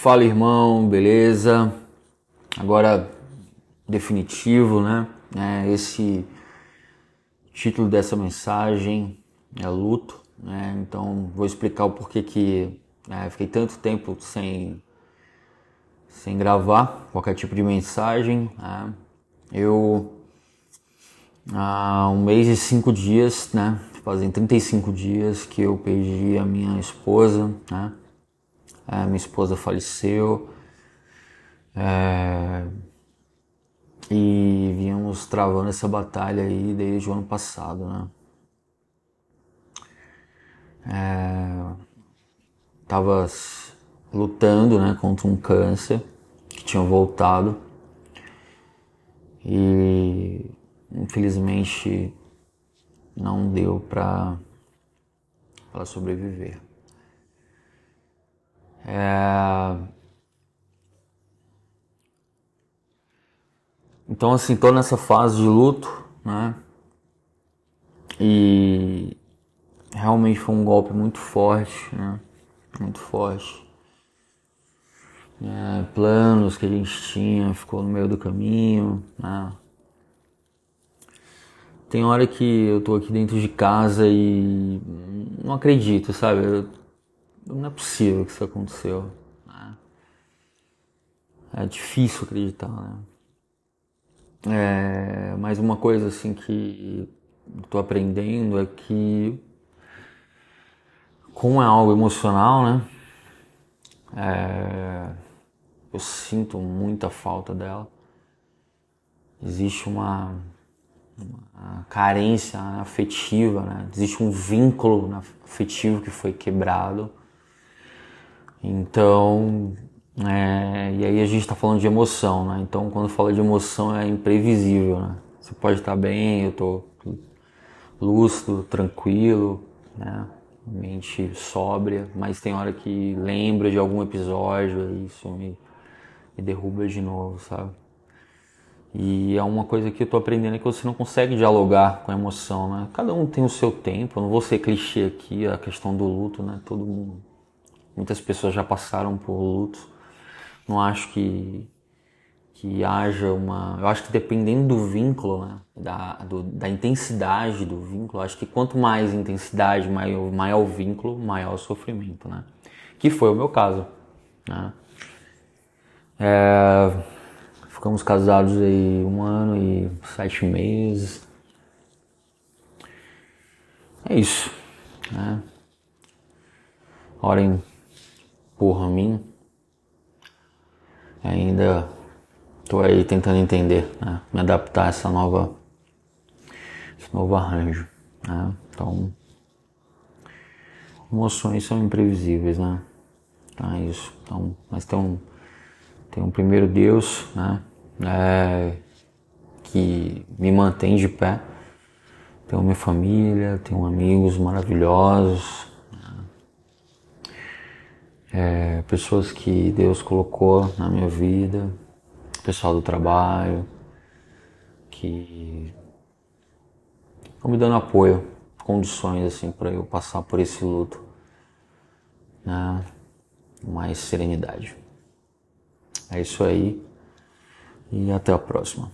Fala irmão, beleza? Agora definitivo, né? É, esse título dessa mensagem é luto, né? Então vou explicar o porquê que é, fiquei tanto tempo sem sem gravar qualquer tipo de mensagem. Né? Eu há um mês e cinco dias, né? Fazem 35 dias que eu perdi a minha esposa, né? É, minha esposa faleceu. É, e vínhamos travando essa batalha aí desde o ano passado, né? É, tava lutando, né, contra um câncer que tinha voltado e infelizmente não deu para sobreviver. É... Então, assim, tô nessa fase de luto, né? E realmente foi um golpe muito forte, né? Muito forte. É, planos que a gente tinha ficou no meio do caminho, né? Tem hora que eu tô aqui dentro de casa e não acredito, sabe? Eu não é possível que isso aconteceu. É difícil acreditar, né? É, mas uma coisa assim que estou aprendendo é que como é algo emocional, né? É, eu sinto muita falta dela. Existe uma, uma carência afetiva, né? Existe um vínculo afetivo que foi quebrado então, é, e aí a gente está falando de emoção, né? Então, quando fala de emoção é imprevisível, né? Você pode estar bem, eu estou lúcido, tranquilo, né? Mente sóbria, mas tem hora que lembra de algum episódio e isso me, me derruba de novo, sabe? E é uma coisa que eu tô aprendendo é que você não consegue dialogar com a emoção, né? Cada um tem o seu tempo, eu não vou ser clichê aqui, a questão do luto, né? Todo mundo Muitas pessoas já passaram por luto. Não acho que que haja uma. Eu acho que dependendo do vínculo, né? da, do, da intensidade do vínculo, acho que quanto mais intensidade, maior, maior o vínculo, maior o sofrimento, né? Que foi o meu caso. Né? É, ficamos casados aí um ano e sete meses. É isso. Né? Orem por mim, ainda estou aí tentando entender, né? me adaptar a essa nova, esse novo arranjo. Né? Então, emoções são imprevisíveis, né? Então é isso. Então, mas tem um, tem um primeiro Deus, né? É, que me mantém de pé. Tenho minha família, tenho amigos maravilhosos, é, pessoas que Deus colocou na minha vida, pessoal do trabalho, que estão me dando apoio, condições assim para eu passar por esse luto, né? mais serenidade. É isso aí e até a próxima.